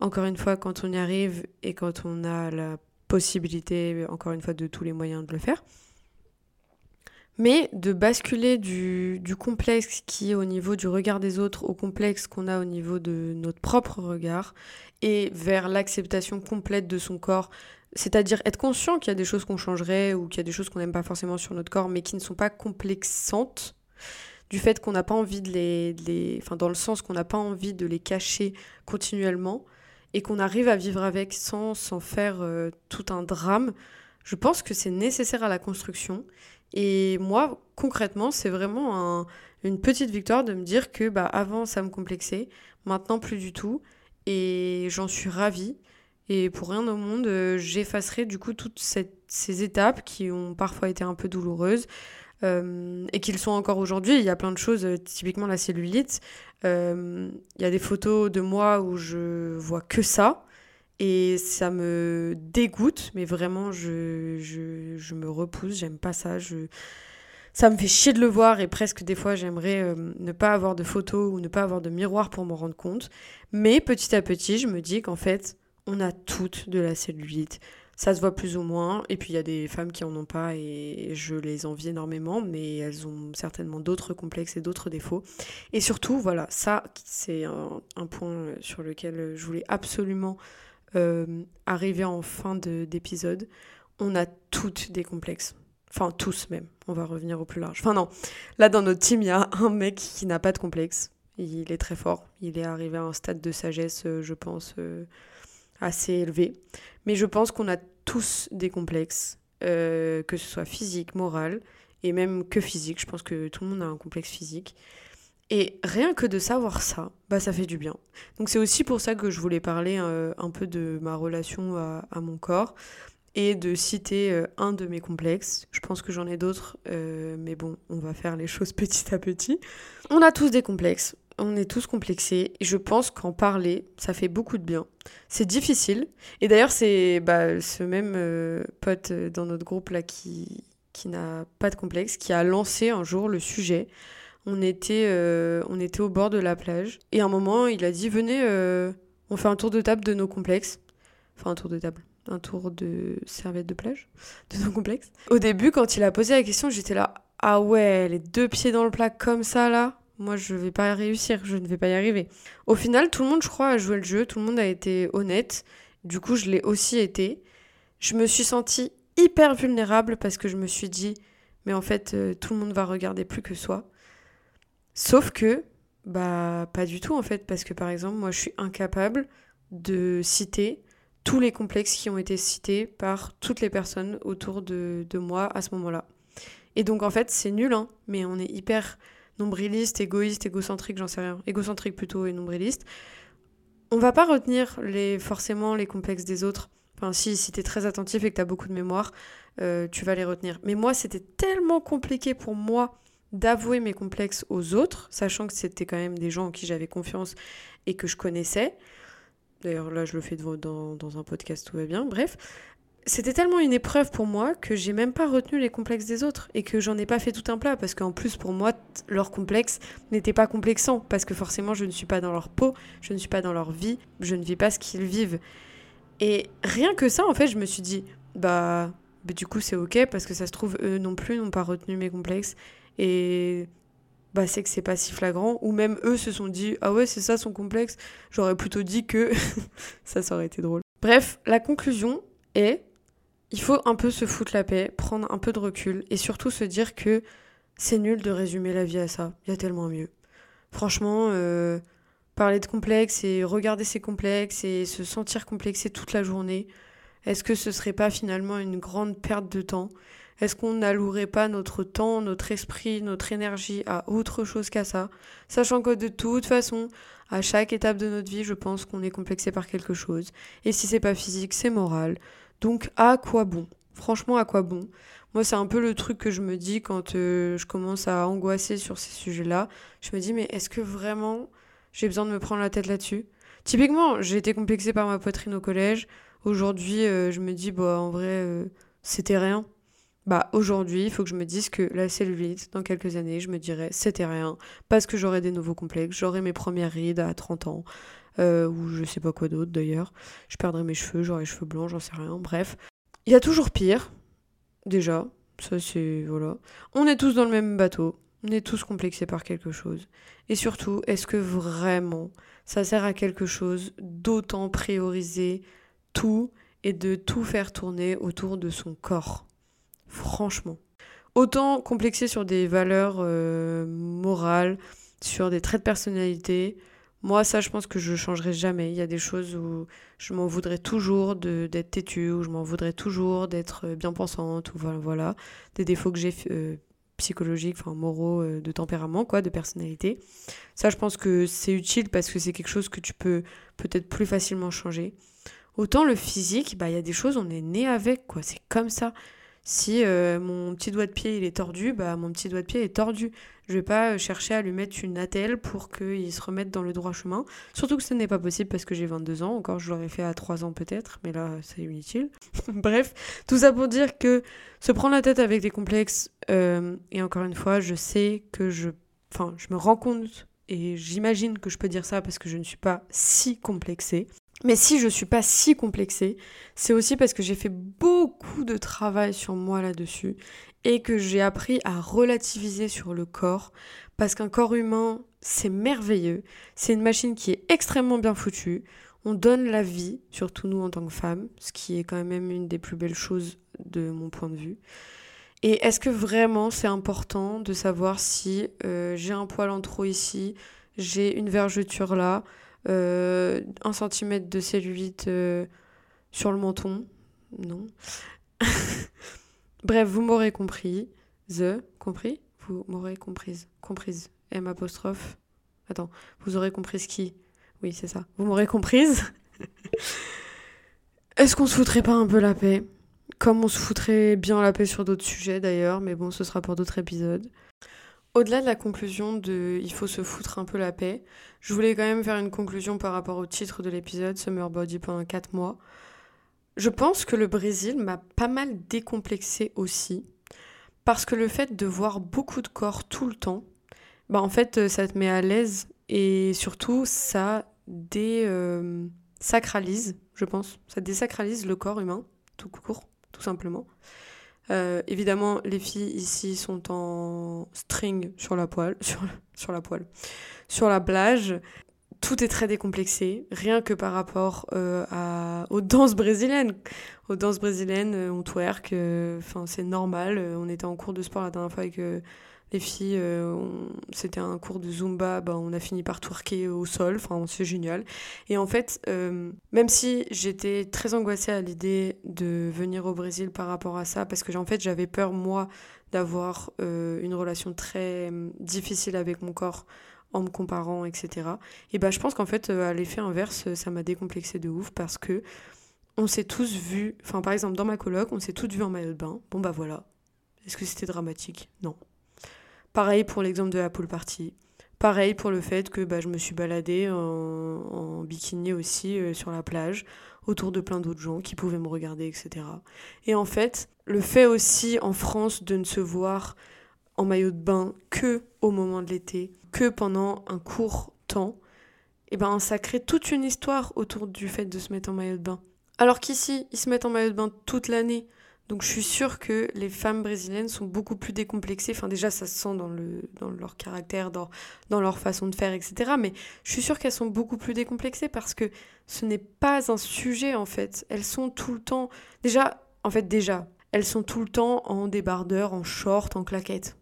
encore une fois, quand on y arrive et quand on a la possibilité, encore une fois, de tous les moyens de le faire. Mais de basculer du, du complexe qui est au niveau du regard des autres au complexe qu'on a au niveau de notre propre regard et vers l'acceptation complète de son corps, c'est-à-dire être conscient qu'il y a des choses qu'on changerait ou qu'il y a des choses qu'on n'aime pas forcément sur notre corps, mais qui ne sont pas complexantes, du fait qu'on n'a pas envie de les, Enfin, dans le sens qu'on n'a pas envie de les cacher continuellement, et qu'on arrive à vivre avec sans s'en faire euh, tout un drame, je pense que c'est nécessaire à la construction. Et moi, concrètement, c'est vraiment une petite victoire de me dire que bah, avant, ça me complexait, maintenant plus du tout, et j'en suis ravie. Et pour rien au monde, euh, j'effacerai du coup toutes ces étapes qui ont parfois été un peu douloureuses euh, et qui le sont encore aujourd'hui. Il y a plein de choses, euh, typiquement la cellulite. il y a des photos de moi où je vois que ça et ça me dégoûte, mais vraiment, je, me repousse, j'aime pas ça. Ça me fait chier de le voir et presque des fois j'aimerais ne pas avoir de photos ou ne pas avoir de miroir pour m'en rendre compte. Mais petit à petit, je me dis qu'en fait, on a toutes de la cellulite. Ça se voit plus ou moins. Et puis il y a des femmes qui en ont pas et je les envie énormément, mais elles ont certainement d'autres complexes et d'autres défauts. Et surtout, voilà, ça c'est un, point sur lequel je voulais absolument euh, arriver en fin d'épisode. On a toutes des complexes. Enfin, tous même. On va revenir au plus large. Enfin, non. Là, dans notre team, il y a un mec qui n'a pas de complexe. Il est très fort. Il est arrivé à un stade de sagesse, euh, je pense, euh, assez élevé. Mais je pense qu'on a tous des complexes, euh, que ce soit physique, moral, et même que physique. Je pense que tout le monde a un complexe physique. Et rien que de savoir ça, bah ça fait du bien. Donc c'est aussi pour ça que je voulais parler euh, un peu de ma relation à, mon corps et de citer euh, un de mes complexes. Je pense que j'en ai d'autres, mais bon, on va faire les choses petit à petit. On a tous des complexes, on est tous complexés, et je pense qu'en parler, ça fait beaucoup de bien. C'est difficile, et d'ailleurs c'est bah, ce même euh, pote dans notre groupe là qui, qui n'a pas de complexe, qui a lancé un jour le sujet. On était, on était au bord de la plage, et à un moment, il a dit, venez, on fait un tour de table de nos complexes. Enfin, un tour de table un tour de serviette de plage de son complexe. Au début, quand il a posé la question, j'étais là, ah ouais, les deux pieds dans le plat comme ça là, moi je vais pas réussir, je ne vais pas y arriver. Au final, tout le monde, je crois, a joué le jeu, tout le monde a été honnête. Du coup, je l'ai aussi été. Je me suis sentie hyper vulnérable parce que je me suis dit, mais en fait, euh, tout le monde va regarder plus que soi. Sauf que, bah, pas du tout en fait, parce que par exemple, moi je suis incapable de citer tous les complexes qui ont été cités par toutes les personnes autour de, moi à ce moment-là. Et donc en fait, c'est nul, hein, mais on est hyper nombriliste, égoïste, égocentrique, j'en sais rien, égocentrique plutôt et nombriliste. On va pas retenir les, forcément les complexes des autres. Enfin, si, si tu es très attentif et que tu as beaucoup de mémoire, euh, tu vas les retenir. Mais moi, c'était tellement compliqué pour moi d'avouer mes complexes aux autres, sachant que c'était quand même des gens en qui j'avais confiance et que je connaissais, D'ailleurs, là, je le fais dans, un podcast, tout va bien. Bref, c'était tellement une épreuve pour moi que j'ai même pas retenu les complexes des autres et que j'en ai pas fait tout un plat parce qu'en plus, pour moi, leur complexe n'était pas complexant parce que forcément, je ne suis pas dans leur peau, je ne suis pas dans leur vie, je ne vis pas ce qu'ils vivent. Et rien que ça, en fait, je me suis dit, bah, bah du coup, c'est ok parce que ça se trouve, eux non plus n'ont pas retenu mes complexes. Et bah c'est que c'est pas si flagrant ou même eux se sont dit ah ouais c'est ça son complexe j'aurais plutôt dit que ça ça aurait été drôle bref la conclusion est il faut un peu se foutre la paix prendre un peu de recul et surtout se dire que c'est nul de résumer la vie à ça il y a tellement mieux franchement euh, parler de complexe et regarder ses complexes et se sentir complexé toute la journée est-ce que ce serait pas finalement une grande perte de temps? Est-ce qu'on n'allouerait pas notre temps, notre esprit, notre énergie à autre chose qu'à ça? Sachant que de toute façon, à chaque étape de notre vie, je pense qu'on est complexé par quelque chose. Et si c'est pas physique, c'est moral. Donc à quoi bon? Franchement, à quoi bon? Moi, c'est un peu le truc que je me dis quand euh, je commence à angoisser sur ces sujets-là. Je me dis, mais est-ce que vraiment j'ai besoin de me prendre la tête là-dessus? Typiquement, j'ai été complexée par ma poitrine au collège. Aujourd'hui, euh, je me dis, bah en vrai, euh, c'était rien. Bah aujourd'hui, il faut que je me dise que la cellulite, dans quelques années, je me dirais c'était rien, parce que j'aurai des nouveaux complexes, j'aurai mes premières rides à 30 ans, euh, ou je sais pas quoi d'autre d'ailleurs, je perdrai mes cheveux, j'aurai les cheveux blancs, j'en sais rien, bref. Il y a toujours pire, déjà, ça c'est, voilà. On est tous dans le même bateau, on est tous complexés par quelque chose. Et surtout, est-ce que vraiment ça sert à quelque chose d'autant prioriser tout et de tout faire tourner autour de son corps? Franchement. Autant complexer sur des valeurs euh, morales, sur des traits de personnalité, moi, ça, je pense que je changerai jamais. Il y a des choses où je m'en voudrais toujours d'être têtue, où je m'en voudrais toujours d'être euh, bien pensante, ou voilà, Des défauts que j'ai euh, psychologiques, moraux, de tempérament, quoi, de personnalité. Ça, je pense que c'est utile parce que c'est quelque chose que tu peux peut-être plus facilement changer. Autant le physique, bah, il y a des choses, on est né avec, quoi. C'est comme ça. Si euh, mon petit doigt de pied il est tordu, bah mon petit doigt de pied est tordu. Je vais pas euh, chercher à lui mettre une attelle pour qu'il se remette dans le droit chemin. Surtout que ce n'est pas possible parce que j'ai 22 ans. Encore, je l'aurais fait à 3 ans peut-être, mais là, c'est inutile. Bref, tout ça pour dire que se prendre la tête avec des complexes, euh, et encore une fois, je sais que je. Enfin, je me rends compte et j'imagine que je peux dire ça parce que je ne suis pas si complexée. Mais si je suis pas si complexée, c'est aussi parce que j'ai fait beaucoup de travail sur moi là-dessus et que j'ai appris à relativiser sur le corps parce qu'un corps humain, c'est merveilleux, c'est une machine qui est extrêmement bien foutue. On donne la vie, surtout nous en tant que femmes, ce qui est quand même une des plus belles choses de mon point de vue. Et est-ce que vraiment c'est important de savoir si euh, j'ai un poil en trop ici, j'ai une vergeture là, euh, un centimètre de cellulite euh, sur le menton. Non. Bref, vous m'aurez compris. The, compris? Vous m'aurez comprise. Comprise. M apostrophe. Attends, vous aurez compris ce qui Oui, c'est ça. Vous m'aurez comprise Est-ce qu'on se foutrait pas un peu la paix? Comme on se foutrait bien la paix sur d'autres sujets d'ailleurs, mais bon, ce sera pour d'autres épisodes. Au-delà de la conclusion de il faut se foutre un peu la paix, je voulais quand même faire une conclusion par rapport au titre de l'épisode Summer Body pendant 4 mois. Je pense que le Brésil m'a pas mal décomplexé aussi, parce que le fait de voir beaucoup de corps tout le temps, bah en fait ça te met à l'aise et surtout ça désacralise, euh, je pense, ça désacralise le corps humain, tout court, tout simplement. Euh, évidemment, les filles ici sont en string sur la poêle, sur, la poêle, sur la plage. Tout est très décomplexé, rien que par rapport euh, à, aux danses brésiliennes. Aux danses brésiliennes, on twerk, c'est normal. On était en cours de sport la dernière fois avec les filles, euh, c'était un cours de Zumba, bah, on a fini par twerker au sol, enfin c'est génial. Et en fait, euh, même si j'étais très angoissée à l'idée de venir au Brésil par rapport à ça, parce que en fait j'avais peur moi d'avoir euh, une relation très difficile avec mon corps en me comparant, etc. Et bah je pense qu'en fait à l'effet inverse, ça m'a décomplexé de ouf parce que on s'est tous vus, enfin par exemple dans ma coloc, on s'est toutes vus en maillot de bain. Bon bah voilà. Est-ce que c'était dramatique? Non. Pareil pour l'exemple de la pool party. Pareil pour le fait que bah, je me suis baladée en, bikini aussi euh, sur la plage, autour de plein d'autres gens qui pouvaient me regarder, etc. Et en fait, le fait aussi en France de ne se voir en maillot de bain que au moment de l'été, que pendant un court temps, et eh ben ça crée toute une histoire autour du fait de se mettre en maillot de bain. Alors qu'ici, ils se mettent en maillot de bain toute l'année. Donc je suis sûre que les femmes brésiliennes sont beaucoup plus décomplexées. Enfin déjà ça se sent dans, le, dans leur caractère, dans, dans leur façon de faire, etc. Mais je suis sûre qu'elles sont beaucoup plus décomplexées parce que ce n'est pas un sujet en fait. Elles sont tout le temps... Déjà, en fait déjà, elles sont tout le temps en débardeur, en short, en claquette.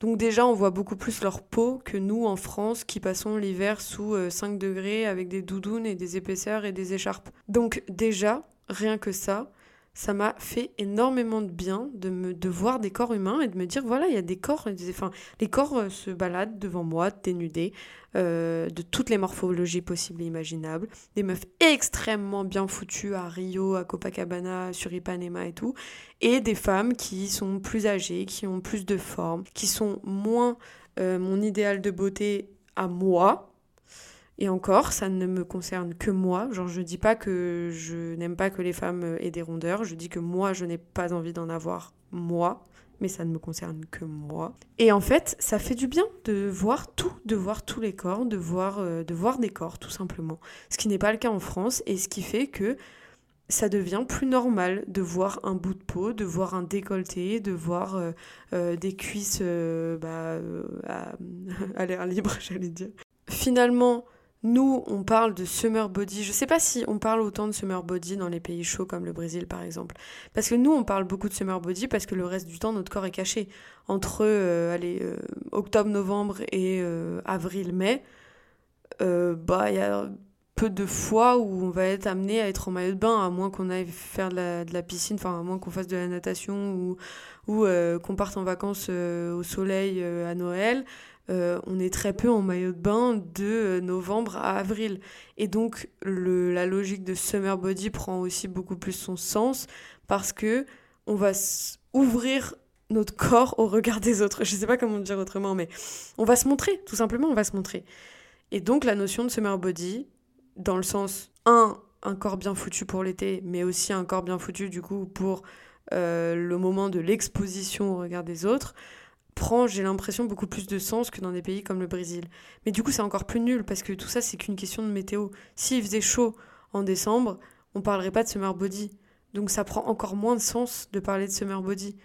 Donc déjà, on voit beaucoup plus leur peau que nous en France qui passons l'hiver sous 5 euh, degrés avec des doudounes et des épaisseurs et des écharpes. Donc déjà, rien que ça, ça m'a fait énormément de bien de, me, de voir des corps humains et de me dire voilà, il y a des corps, enfin, les corps euh, se baladent devant moi, dénudés, euh, de toutes les morphologies possibles et imaginables. Des meufs extrêmement bien foutues à Rio, à Copacabana, sur Ipanema et tout. Et des femmes qui sont plus âgées, qui ont plus de forme, qui sont moins euh, mon idéal de beauté à moi, et encore, ça ne me concerne que moi. Genre, je dis pas que je n'aime pas que les femmes aient des rondeurs. Je dis que moi, je n'ai pas envie d'en avoir moi. Mais ça ne me concerne que moi. Et en fait, ça fait du bien de voir tout, de voir tous les corps, de voir, euh, de voir des corps, tout simplement. Ce qui n'est pas le cas en France et ce qui fait que ça devient plus normal de voir un bout de peau, de voir un décolleté, de voir euh, euh, des cuisses bah, à, à l'air libre, j'allais dire. Finalement, nous, on parle de summer body. Je sais pas si on parle autant de summer body dans les pays chauds comme le Brésil par exemple. Parce que nous, on parle beaucoup de summer body parce que le reste du temps, notre corps est caché. Entre euh, euh, octobre, novembre et euh, avril, mai, bah il y a peu de fois où on va être amené à être en maillot de bain, à moins qu'on aille faire de la, piscine, enfin à moins qu'on fasse de la natation ou qu'on parte en vacances au soleil à Noël. Euh, on est très peu en maillot de bain de euh, novembre à avril. Et donc la logique de summer body prend aussi beaucoup plus son sens parce que on va ouvrir notre corps au regard des autres. Je ne sais pas comment dire autrement, mais on va se montrer, tout simplement, on va se montrer. Et donc la notion de summer body, dans le sens, un, un corps bien foutu pour l'été, mais aussi un corps bien foutu du coup pour euh, le moment de l'exposition au regard des autres, prend, j'ai l'impression, beaucoup plus de sens que dans des pays comme le Brésil. Mais du coup, c'est encore plus nul parce que tout ça, c'est qu'une question de météo. S'il faisait chaud en décembre, on parlerait pas de summer body. Donc ça prend encore moins de sens de parler de summer body.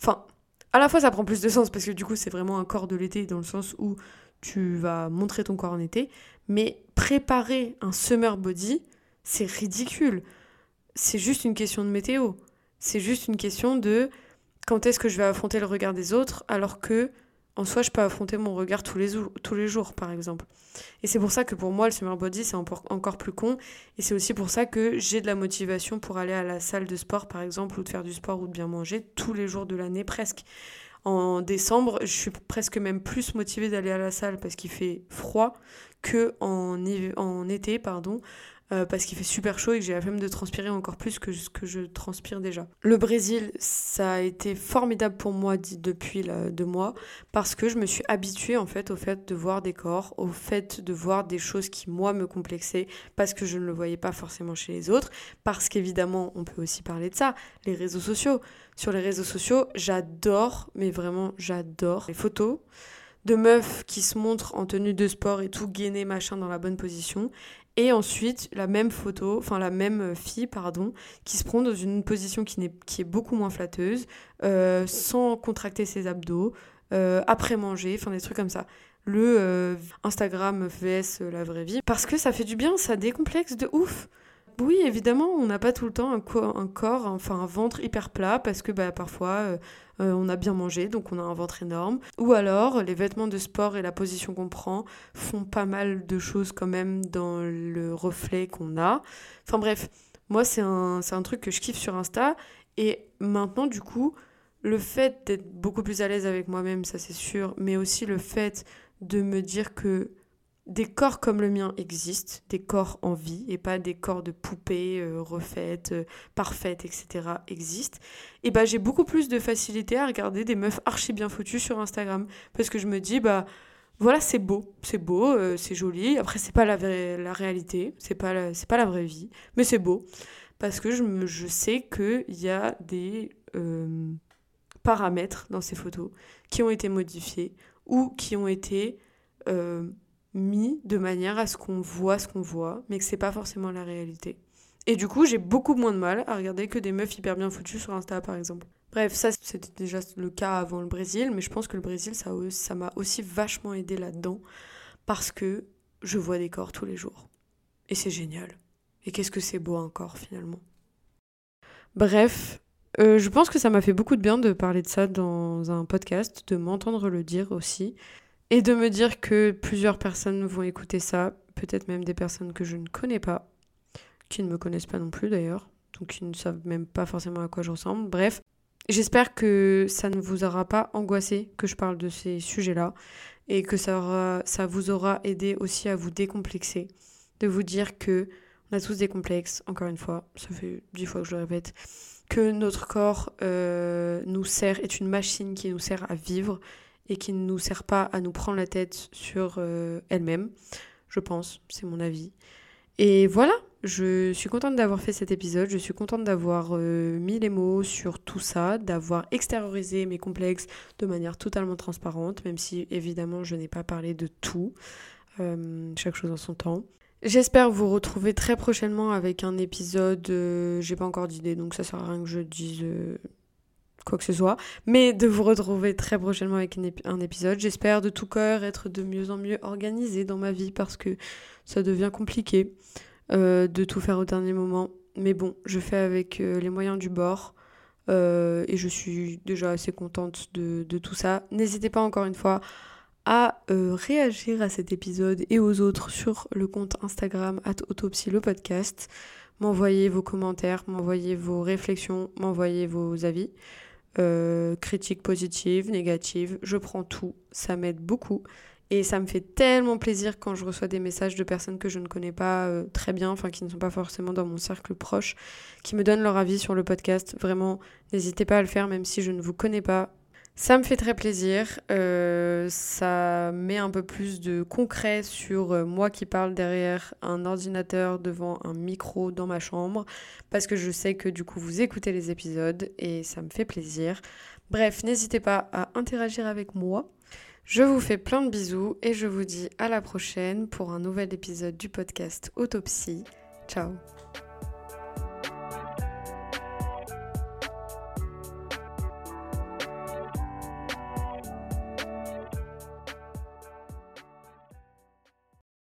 Enfin, à la fois, ça prend plus de sens parce que du coup, c'est vraiment un corps de l'été dans le sens où tu vas montrer ton corps en été. Mais préparer un summer body, c'est ridicule. C'est juste une question de météo. C'est juste une question de quand est-ce que je vais affronter le regard des autres alors que en soi je peux affronter mon regard tous les, jours par exemple. Et c'est pour ça que pour moi le summer body c'est encore plus con et c'est aussi pour ça que j'ai de la motivation pour aller à la salle de sport par exemple ou de faire du sport ou de bien manger tous les jours de l'année presque. En décembre, je suis presque même plus motivée d'aller à la salle parce qu'il fait froid que en été, pardon, euh, parce qu'il fait super chaud et que j'ai la flemme de transpirer encore plus que ce que je transpire déjà. Le Brésil, ça a été formidable pour moi depuis deux mois parce que je me suis habituée en fait au fait de voir des corps, au fait de voir des choses qui moi me complexaient parce que je ne le voyais pas forcément chez les autres, parce qu'évidemment on peut aussi parler de ça, les réseaux sociaux. Sur les réseaux sociaux, j'adore, mais vraiment j'adore les photos de meufs qui se montrent en tenue de sport et tout gainé machin dans la bonne position et ensuite, la même photo, enfin la même fille, pardon, qui se prend dans une position qui, est, qui est beaucoup moins flatteuse, euh, sans contracter ses abdos, euh, après manger, enfin des trucs comme ça. Le euh, Instagram vs la vraie vie. Parce que ça fait du bien, ça décomplexe de ouf. Oui, évidemment, on n'a pas tout le temps un, un, corps, enfin un ventre hyper plat, parce que bah, parfois euh, on a bien mangé, donc on a un ventre énorme. Ou alors, les vêtements de sport et la position qu'on prend font pas mal de choses quand même dans le reflet qu'on a. Enfin bref, moi c'est un, un truc que je kiffe sur Insta. Et maintenant, du coup, le fait d'être beaucoup plus à l'aise avec moi-même, ça c'est sûr, mais aussi le fait de me dire que des corps comme le mien existent, des corps en vie, et pas des corps de poupées euh, refaites, euh, parfaites, etc. existent, et bah j'ai beaucoup plus de facilité à regarder des meufs archi bien foutues sur Instagram. Parce que je me dis, bah voilà, c'est beau, c'est beau, euh, c'est joli. Après, c'est pas la, la réalité, c'est pas, la, pas la vraie vie, mais c'est beau. Parce que je, me, je sais qu'il y a des paramètres dans ces photos qui ont été modifiés ou qui ont été mis de manière à ce qu'on voit ce qu'on voit, mais que c'est pas forcément la réalité. Et du coup, j'ai beaucoup moins de mal à regarder que des meufs hyper bien foutues sur Insta, par exemple. Bref, ça c'était déjà le cas avant le Brésil, mais je pense que le Brésil, ça m'a aussi vachement aidé là-dedans, parce que je vois des corps tous les jours. Et c'est génial. Et qu'est-ce que c'est beau un corps finalement. Bref, euh, je pense que ça m'a fait beaucoup de bien de parler de ça dans un podcast, de m'entendre le dire aussi. Et de me dire que plusieurs personnes vont écouter ça, peut-être même des personnes que je ne connais pas, qui ne me connaissent pas non plus d'ailleurs, donc qui ne savent même pas forcément à quoi je ressemble. Bref, j'espère que ça ne vous aura pas angoissé que je parle de ces sujets-là et que ça, ça vous aura aidé aussi à vous décomplexer, de vous dire que on a tous des complexes, encore une fois, ça fait dix fois que je le répète, que notre corps euh, nous sert, est une machine qui nous sert à vivre et qui ne nous sert pas à nous prendre la tête sur euh, elle-même, je pense, c'est mon avis. Et voilà, je suis contente d'avoir fait cet épisode, je suis contente d'avoir euh, mis les mots sur tout ça, d'avoir extériorisé mes complexes de manière totalement transparente, même si évidemment je n'ai pas parlé de tout, euh, chaque chose en son temps. J'espère vous retrouver très prochainement avec un épisode, j'ai pas encore d'idée donc ça sert à rien que je dise quoi que ce soit, mais de vous retrouver très prochainement avec un épisode. J'espère de tout cœur être de mieux en mieux organisée dans ma vie parce que ça devient compliqué euh, de tout faire au dernier moment. Mais bon, je fais avec euh, les moyens du bord euh, et je suis déjà assez contente de, tout ça. N'hésitez pas encore une fois à réagir à cet épisode et aux autres sur le compte Instagram autopsie le podcast. M'envoyer vos commentaires, m'envoyer vos réflexions, m'envoyer vos avis. Euh, critiques positives, négatives, je prends tout, ça m'aide beaucoup. Et ça me fait tellement plaisir quand je reçois des messages de personnes que je ne connais pas euh, très bien, enfin qui ne sont pas forcément dans mon cercle proche, qui me donnent leur avis sur le podcast. Vraiment, n'hésitez pas à le faire, même si je ne vous connais pas. Ça me fait très plaisir. Euh, ça met un peu plus de concret sur euh, moi qui parle derrière un ordinateur devant un micro dans ma chambre. Parce que je sais que du coup vous écoutez les épisodes et ça me fait plaisir. Bref, n'hésitez pas à interagir avec moi. Je vous fais plein de bisous et je vous dis à la prochaine pour un nouvel épisode du podcast Autopsie. Ciao